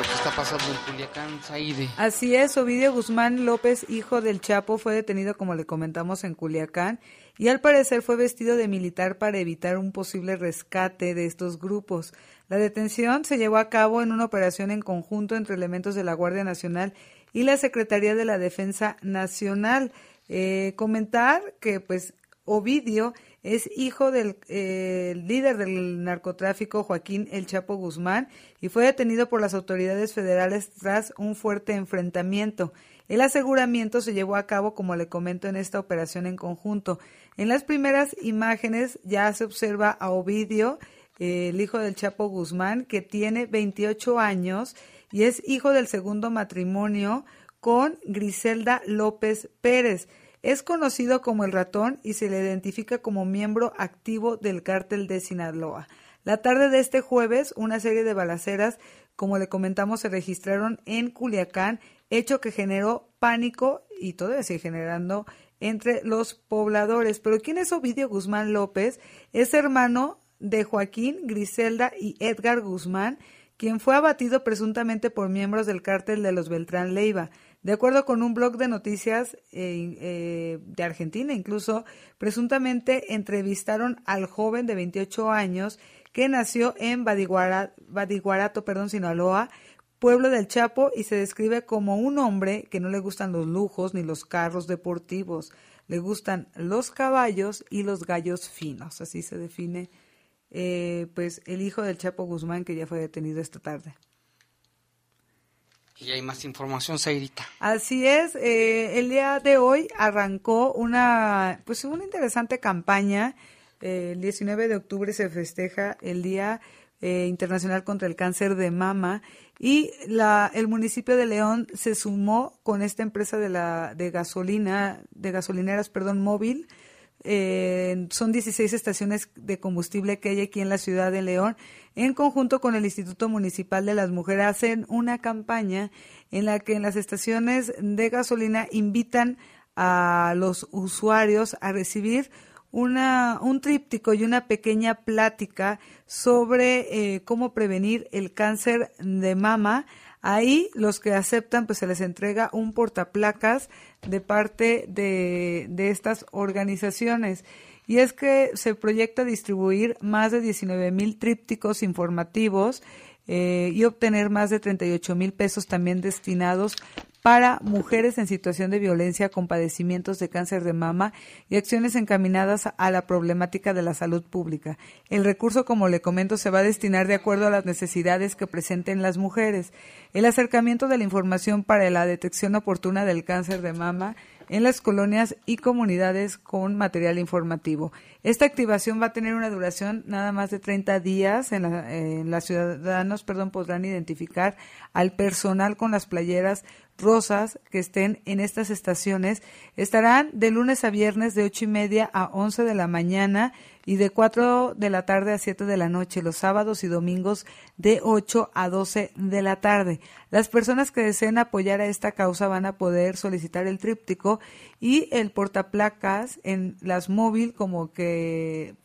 Lo que está pasando en Culiacán, Saide. Así es, Ovidio Guzmán López, hijo del Chapo, fue detenido, como le comentamos, en Culiacán y al parecer fue vestido de militar para evitar un posible rescate de estos grupos. La detención se llevó a cabo en una operación en conjunto entre elementos de la Guardia Nacional y la Secretaría de la Defensa Nacional. Eh, comentar que pues Ovidio es hijo del eh, líder del narcotráfico Joaquín El Chapo Guzmán y fue detenido por las autoridades federales tras un fuerte enfrentamiento. El aseguramiento se llevó a cabo, como le comento, en esta operación en conjunto. En las primeras imágenes ya se observa a Ovidio, eh, el hijo del Chapo Guzmán, que tiene 28 años y es hijo del segundo matrimonio con Griselda López Pérez. Es conocido como el ratón y se le identifica como miembro activo del cártel de Sinaloa. La tarde de este jueves, una serie de balaceras, como le comentamos, se registraron en Culiacán, hecho que generó pánico y todavía sigue generando entre los pobladores. Pero ¿quién es Ovidio Guzmán López? Es hermano de Joaquín, Griselda y Edgar Guzmán, quien fue abatido presuntamente por miembros del cártel de los Beltrán Leiva. De acuerdo con un blog de noticias eh, eh, de Argentina, incluso presuntamente entrevistaron al joven de 28 años que nació en Badiguarato, perdón, Sinaloa, pueblo del Chapo, y se describe como un hombre que no le gustan los lujos ni los carros deportivos, le gustan los caballos y los gallos finos. Así se define, eh, pues, el hijo del Chapo Guzmán que ya fue detenido esta tarde. Y hay más información, Sairita. Así es, eh, el día de hoy arrancó una, pues una interesante campaña. Eh, el 19 de octubre se festeja el Día eh, Internacional contra el Cáncer de Mama y la, el municipio de León se sumó con esta empresa de la de gasolina, de gasolineras, perdón, móvil. Son 16 estaciones de combustible que hay aquí en la ciudad de León en conjunto con el Instituto Municipal de las Mujeres, hacen una campaña en la que en las estaciones de gasolina invitan a los usuarios a recibir una, un tríptico y una pequeña plática sobre eh, cómo prevenir el cáncer de mama. Ahí los que aceptan, pues se les entrega un portaplacas de parte de, de estas organizaciones. Y es que se proyecta distribuir más de 19 mil trípticos informativos eh, y obtener más de 38 mil pesos también destinados para mujeres en situación de violencia con padecimientos de cáncer de mama y acciones encaminadas a la problemática de la salud pública. El recurso, como le comento, se va a destinar de acuerdo a las necesidades que presenten las mujeres. El acercamiento de la información para la detección oportuna del cáncer de mama en las colonias y comunidades con material informativo. Esta activación va a tener una duración nada más de 30 días. En la, ciudadanos perdón, podrán identificar al personal con las playeras rosas que estén en estas estaciones estarán de lunes a viernes de ocho y media a 11 de la mañana y de 4 de la tarde a 7 de la noche, los sábados y domingos de 8 a 12 de la tarde. Las personas que deseen apoyar a esta causa van a poder solicitar el tríptico y el portaplacas en las móvil como que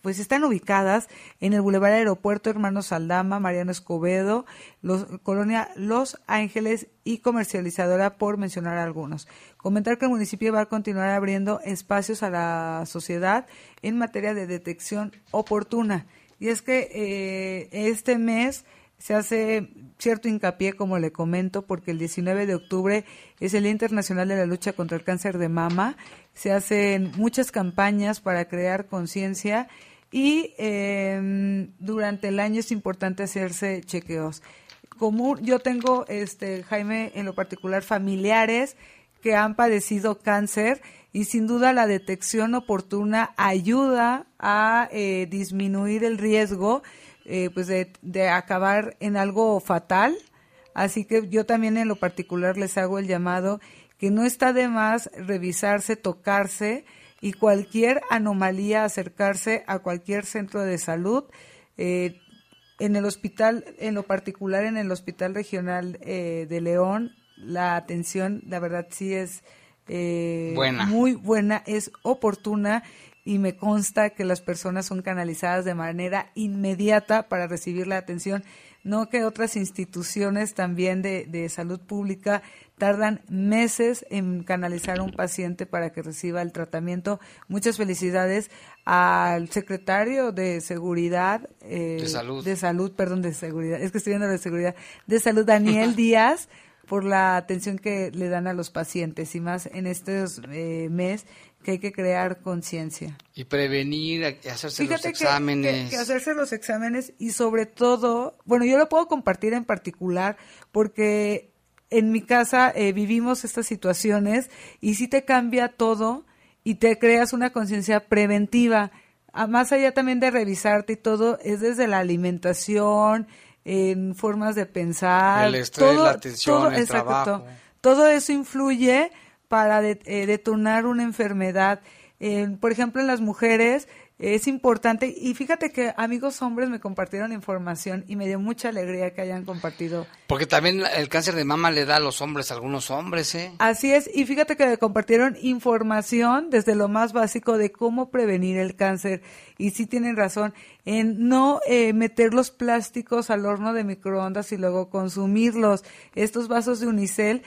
pues están ubicadas en el Boulevard Aeropuerto Hermanos Saldama, Mariano Escobedo, los, Colonia Los Ángeles y comercializadora por mencionar algunos. Comentar que el municipio va a continuar abriendo espacios a la sociedad en materia de detección oportuna. Y es que eh, este mes se hace cierto hincapié, como le comento, porque el 19 de octubre es el Día Internacional de la Lucha contra el Cáncer de Mama. Se hacen muchas campañas para crear conciencia y em, durante el año es importante hacerse chequeos. Como yo tengo, este Jaime, en lo particular, familiares que han padecido cáncer y sin duda la detección oportuna ayuda a eh, disminuir el riesgo eh, pues de, de, acabar en algo fatal. Así que yo también en lo particular les hago el llamado que no está de más revisarse, tocarse y cualquier anomalía acercarse a cualquier centro de salud. Eh, en el hospital, en lo particular en el Hospital Regional eh, de León, la atención, la verdad sí es buena. muy buena, es oportuna y me consta que las personas son canalizadas de manera inmediata para recibir la atención, no que otras instituciones también de, de salud pública tardan meses en canalizar a un paciente para que reciba el tratamiento. Muchas felicidades al secretario de Seguridad, eh, de, salud. de Salud, perdón, de Seguridad, es que estoy viendo de Seguridad, de Salud, Daniel (laughs) Díaz, por la atención que le dan a los pacientes y más en estos eh, mes que hay que crear conciencia. Y prevenir, hacerse los exámenes. Que, que, hacerse los exámenes y sobre todo, bueno, yo lo puedo compartir en particular porque en mi casa eh, vivimos estas situaciones y sí te cambia todo y te creas una conciencia preventiva. A, más allá también de revisarte y todo, es desde la alimentación, en formas de pensar. El estrés, todo, la atención, todo, el exacto, trabajo. Todo eso influye para de, eh, detonar una enfermedad. Eh, por ejemplo, en las mujeres es importante y fíjate que amigos hombres me compartieron información y me dio mucha alegría que hayan compartido. Porque también el cáncer de mama le da a los hombres, a algunos hombres, ¿eh? Así es, y fíjate que me compartieron información desde lo más básico de cómo prevenir el cáncer y sí tienen razón en no eh, meter los plásticos al horno de microondas y luego consumirlos. Estos vasos de unicel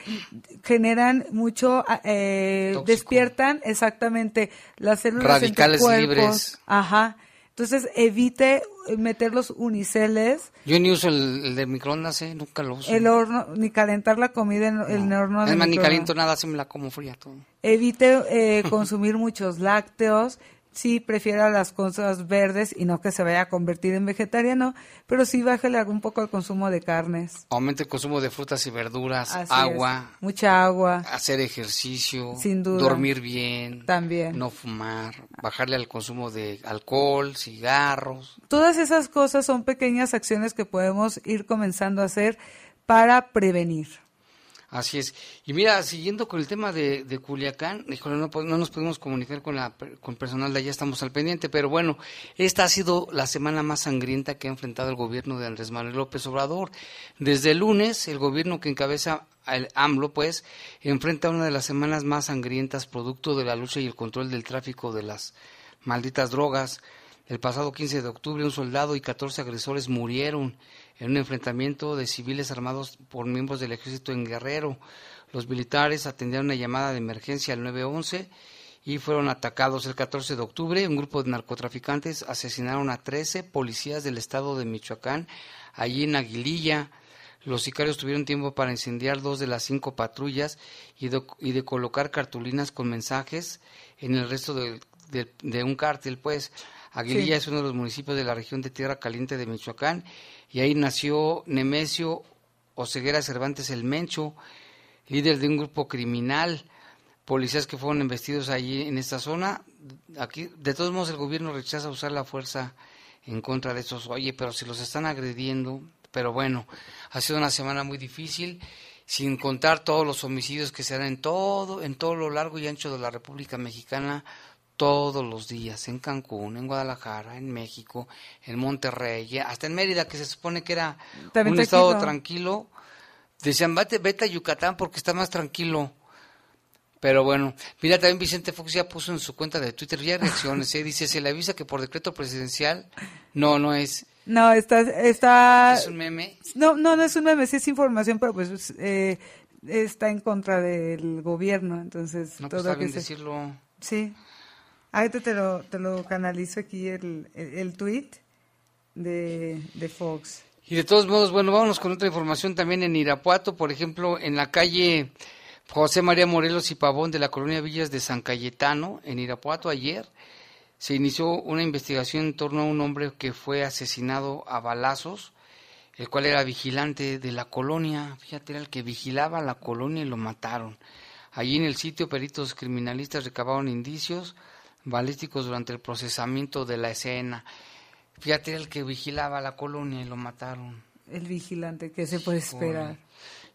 generan mucho, eh, despiertan exactamente las células radicales libres. Ajá. Entonces evite meter los uniceles. Yo ni uso el, el de microondas, ¿eh? nunca lo uso. El horno, ni calentar la comida en el horno de Es más, ni caliento nada, se me la como fría todo. Evite eh, consumir muchos lácteos. Sí, prefiera las cosas verdes y no que se vaya a convertir en vegetariano, pero sí bájale un poco el consumo de carnes. Aumente el consumo de frutas y verduras, Así agua, es. mucha agua, hacer ejercicio, Sin duda. dormir bien, también. no fumar, bajarle al consumo de alcohol, cigarros. Todas esas cosas son pequeñas acciones que podemos ir comenzando a hacer para prevenir. Así es. Y mira, siguiendo con el tema de, de Culiacán, híjole, no, no nos podemos comunicar con, la, con personal de allá, estamos al pendiente, pero bueno, esta ha sido la semana más sangrienta que ha enfrentado el gobierno de Andrés Manuel López Obrador. Desde el lunes, el gobierno que encabeza el AMLO, pues, enfrenta una de las semanas más sangrientas producto de la lucha y el control del tráfico de las malditas drogas. El pasado 15 de octubre, un soldado y 14 agresores murieron en un enfrentamiento de civiles armados por miembros del ejército en Guerrero. Los militares atendieron una llamada de emergencia al 911 y fueron atacados el 14 de octubre. Un grupo de narcotraficantes asesinaron a 13 policías del estado de Michoacán, allí en Aguililla. Los sicarios tuvieron tiempo para incendiar dos de las cinco patrullas y de, y de colocar cartulinas con mensajes en el resto de, de- de un cártel, pues. Aguililla Sí. es uno de los municipios de la región de Tierra Caliente de Michoacán y ahí nació Nemesio Oseguera Cervantes el Mencho, líder de un grupo criminal, policías que fueron investidos allí en esta zona. Aquí, de todos modos, el gobierno rechaza usar la fuerza en contra de estos. Oye, pero si los están agrediendo, pero bueno, ha sido una semana muy difícil sin contar todos los homicidios que se dan en todo, en todo lo largo y ancho de la República Mexicana todos los días, en Cancún, en Guadalajara, en México, en Monterrey, hasta en Mérida, que se supone que era un estado tranquilo. Decían, vete, vete a Yucatán porque está más tranquilo. Pero bueno, mira, también Vicente Fox ya puso en su cuenta de Twitter ya reacciones, ¿eh? dice, se le avisa que por decreto presidencial, no, no es. No, está, está... ¿Es un meme? No, no, no es un meme, sí es información, pero pues eh, está en contra del gobierno, entonces... No, pues todo que decirlo. Sí. Ahorita te lo, te lo canalizo aquí el, el, tweet de, de Fox. Y de todos modos, bueno, vámonos con otra información también en Irapuato, por ejemplo, en la calle José María Morelos y Pavón de la colonia Villas de San Cayetano, en Irapuato, ayer se inició una investigación en torno a un hombre que fue asesinado a balazos, el cual era vigilante de la colonia, fíjate, era el que vigilaba la colonia y lo mataron. Allí en el sitio peritos criminalistas recabaron indicios balísticos durante el procesamiento de la escena. Fíjate, era el que vigilaba la colonia y lo mataron. El vigilante, ¿qué se puede esperar?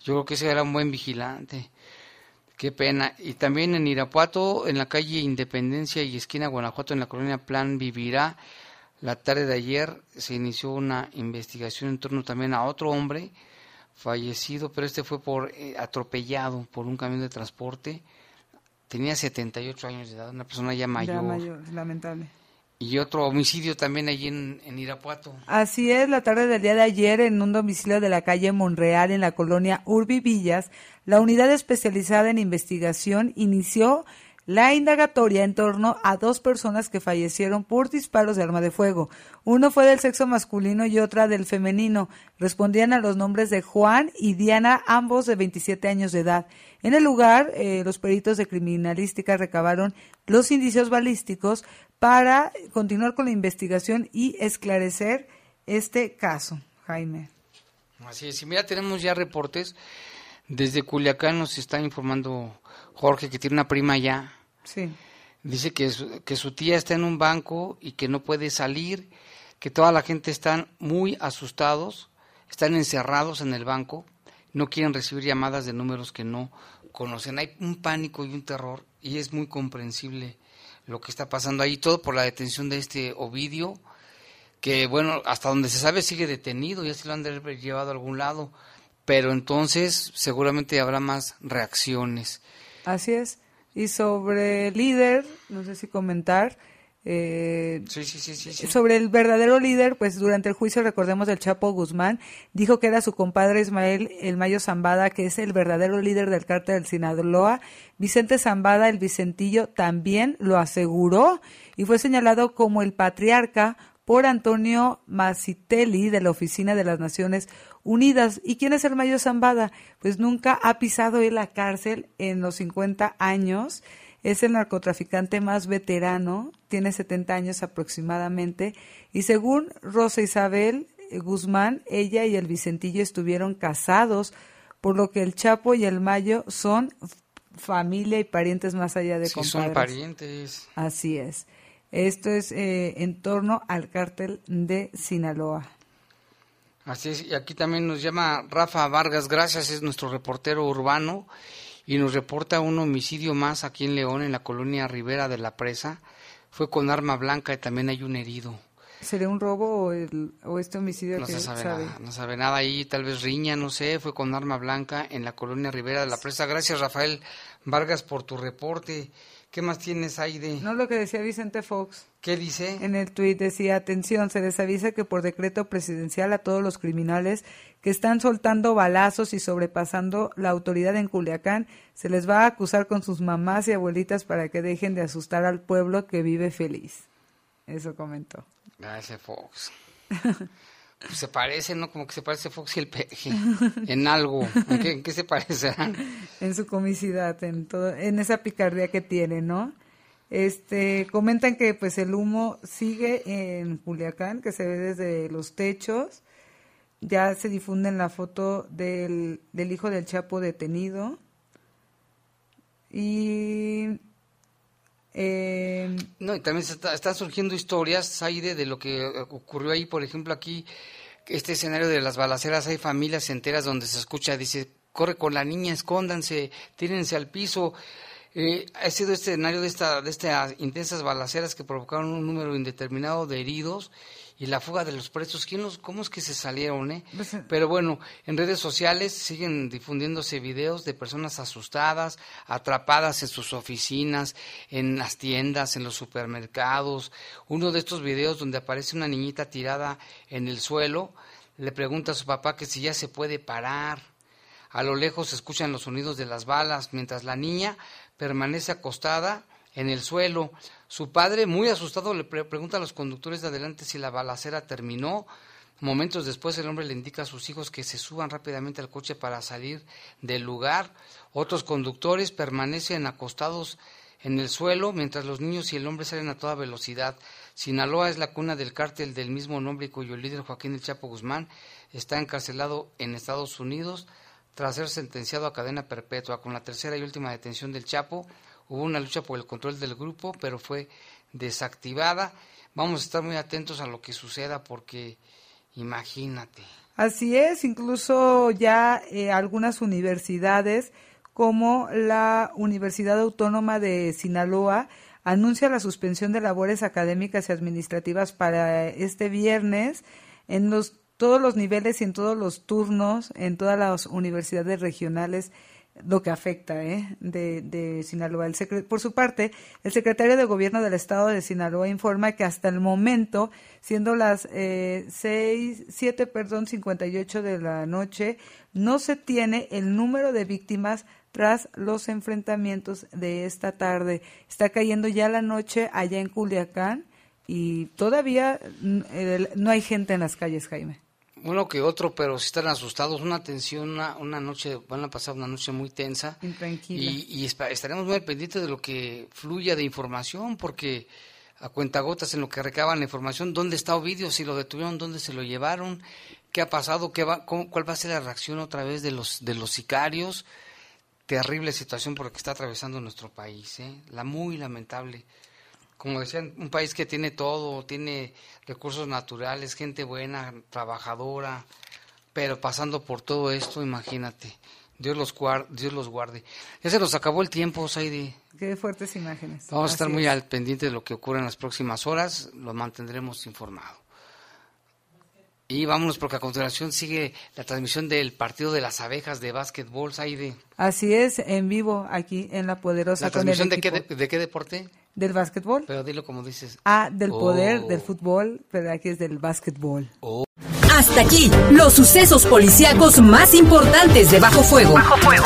Yo creo que ese era un buen vigilante. Qué pena. Y también en Irapuato, en la calle Independencia y esquina Guanajuato, en la colonia Plan Vivirá, la tarde de ayer se inició una investigación en torno también a otro hombre fallecido, pero este fue por eh, atropellado por un camión de transporte. Tenía 78 años de edad, una persona ya mayor. Ya mayor, lamentable. Y otro homicidio también allí en, en, Irapuato. Así es, la tarde del día de ayer, en un domicilio de la calle Monreal, en la colonia Urbi Villas, la unidad especializada en investigación inició la indagatoria en torno a dos personas que fallecieron por disparos de arma de fuego. Uno fue del sexo masculino y otra del femenino. Respondían a los nombres de Juan y Diana, ambos de 27 años de edad. En el lugar, eh, los peritos de criminalística recabaron los indicios balísticos para continuar con la investigación y esclarecer este caso. Jaime. Así es, y mira, tenemos ya reportes. Desde Culiacán nos está informando Jorge que tiene una prima ya. Sí. Dice que su, que su tía está en un banco y que no puede salir, que toda la gente están muy asustados, están encerrados en el banco, no quieren recibir llamadas de números que no conocen. Hay un pánico y un terror y es muy comprensible lo que está pasando ahí, todo por la detención de este Ovidio, que bueno, hasta donde se sabe sigue detenido, ya se lo han llevado a algún lado, pero entonces seguramente habrá más reacciones. Así es. Y sobre el líder, no sé si comentar, eh, sí, sí, sí, sobre el verdadero líder, pues durante el juicio, recordemos, del Chapo Guzmán, dijo que era su compadre Ismael El Mayo Zambada, que es el verdadero líder del cártel del Sinaloa. Vicente Zambada, el Vicentillo, también lo aseguró y fue señalado como el patriarca por Antonio Macitelli de la Oficina de las Naciones Unidas. ¿Y quién es el Mayo Zambada? Pues nunca ha pisado en la cárcel en los 50 años es el narcotraficante más veterano, tiene 70 años aproximadamente, y según Rosa Isabel eh, Guzmán, ella y el Vicentillo estuvieron casados, por lo que el Chapo y el Mayo son familia y parientes más allá de sí, son parientes. Así es. Esto es eh, en torno al cártel de Sinaloa. Así es, y aquí también nos llama Rafa Vargas, gracias, es nuestro reportero urbano y nos reporta un homicidio más aquí en León, en la colonia Rivera de la Presa. Fue con arma blanca y también hay un herido. ¿Sería un robo o, el, o este homicidio? No se sabe, nada, no sabe nada ahí, tal vez riña, no sé, fue con arma blanca en la colonia Rivera de la Presa. Gracias Rafael Vargas por tu reporte. ¿Qué más tienes, Aide? No, lo que decía Vicente Fox. ¿Qué dice? En el tuit decía, atención, se les avisa que por decreto presidencial a todos los criminales que están soltando balazos y sobrepasando la autoridad en Culiacán, se les va a acusar con sus mamás y abuelitas para que dejen de asustar al pueblo que vive feliz. Eso comentó. Gracias, Fox. (laughs) Pues se parece, ¿no? Como que se parece Fox y el peje. En algo. ¿En qué, se parecerán? En su comicidad, en todo, en esa picardía que tiene, ¿no? Este, comentan que pues el humo sigue en Culiacán, que se ve desde los techos. Ya se difunde la foto del, del hijo del Chapo detenido. Y eh, no, y también están surgiendo historias, Aide, de lo que ocurrió ahí, por ejemplo, aquí, este escenario de las balaceras, hay familias enteras donde se escucha, dice, corre con la niña, escóndanse, tírense al piso. Eh, ha sido este escenario de, esta, de estas intensas balaceras que provocaron un número indeterminado de heridos y la fuga de los presos. ¿Quién los, ¿Cómo es que se salieron? Eh? Pues, eh, Pero bueno, en redes sociales siguen difundiéndose videos de personas asustadas, atrapadas en sus oficinas, en las tiendas, en los supermercados. Uno de estos videos donde aparece una niñita tirada en el suelo, le pregunta a su papá que si ya se puede parar. A lo lejos se escuchan los sonidos de las balas, mientras la niña permanece acostada en el suelo. Su padre, muy asustado, le pre- pregunta a los conductores de adelante si la balacera terminó. Momentos después el hombre le indica a sus hijos que se suban rápidamente al coche para salir del lugar. Otros conductores permanecen acostados en el suelo mientras los niños y el hombre salen a toda velocidad. Sinaloa es la cuna del cártel del mismo nombre cuyo líder Joaquín El Chapo Guzmán está encarcelado en Estados Unidos tras ser sentenciado a cadena perpetua. Con la tercera y última detención del Chapo, hubo una lucha por el control del grupo, pero fue desactivada. Vamos a estar muy atentos a lo que suceda porque imagínate. Así es, incluso ya eh, algunas universidades como la Universidad Autónoma de Sinaloa anuncia la suspensión de labores académicas y administrativas para este viernes en los todos los niveles y en todos los turnos en todas las universidades regionales lo que afecta ¿eh? de, de Sinaloa. El secre- por su parte, el secretario de Gobierno del Estado de Sinaloa informa que hasta el momento, siendo las eh, seis, siete, perdón, 58 de la noche, no se tiene el número de víctimas tras los enfrentamientos de esta tarde. Está cayendo ya la noche allá en Culiacán y todavía no hay gente en las calles, Jaime. Uno que otro, pero si están asustados. Una tensión, una, una noche, van a pasar una noche muy tensa. Intranquila. Y, y estaremos muy al pendiente de lo que fluya de información, porque a cuentagotas en lo que recaban la información, dónde está Ovidio, si lo detuvieron, dónde se lo llevaron, qué ha pasado, qué va, cómo- cuál va a ser la reacción otra vez de los, de los sicarios. Terrible situación por la que está atravesando nuestro país, ¿eh? la muy lamentable. Como decían, un país que tiene todo, tiene recursos naturales, gente buena, trabajadora, pero pasando por todo esto, imagínate. Dios los, guar- Dios los guarde. Ya se nos acabó el tiempo, Saidi. Qué fuertes imágenes. Vamos a estar muy es. al pendiente de lo que ocurra en las próximas horas. Lo mantendremos informado. Y vámonos porque a continuación sigue la transmisión del partido de las abejas de básquetbol, Saidi. Así es, en vivo aquí en La Poderosa ¿La con el transmisión de qué, de, de qué deporte? del básquetbol. Pero dilo como dices. Ah, del poder Oh. del fútbol, pero aquí es del básquetbol. Hasta aquí, los sucesos policíacos más importantes de Bajo Fuego. Bajo fuego.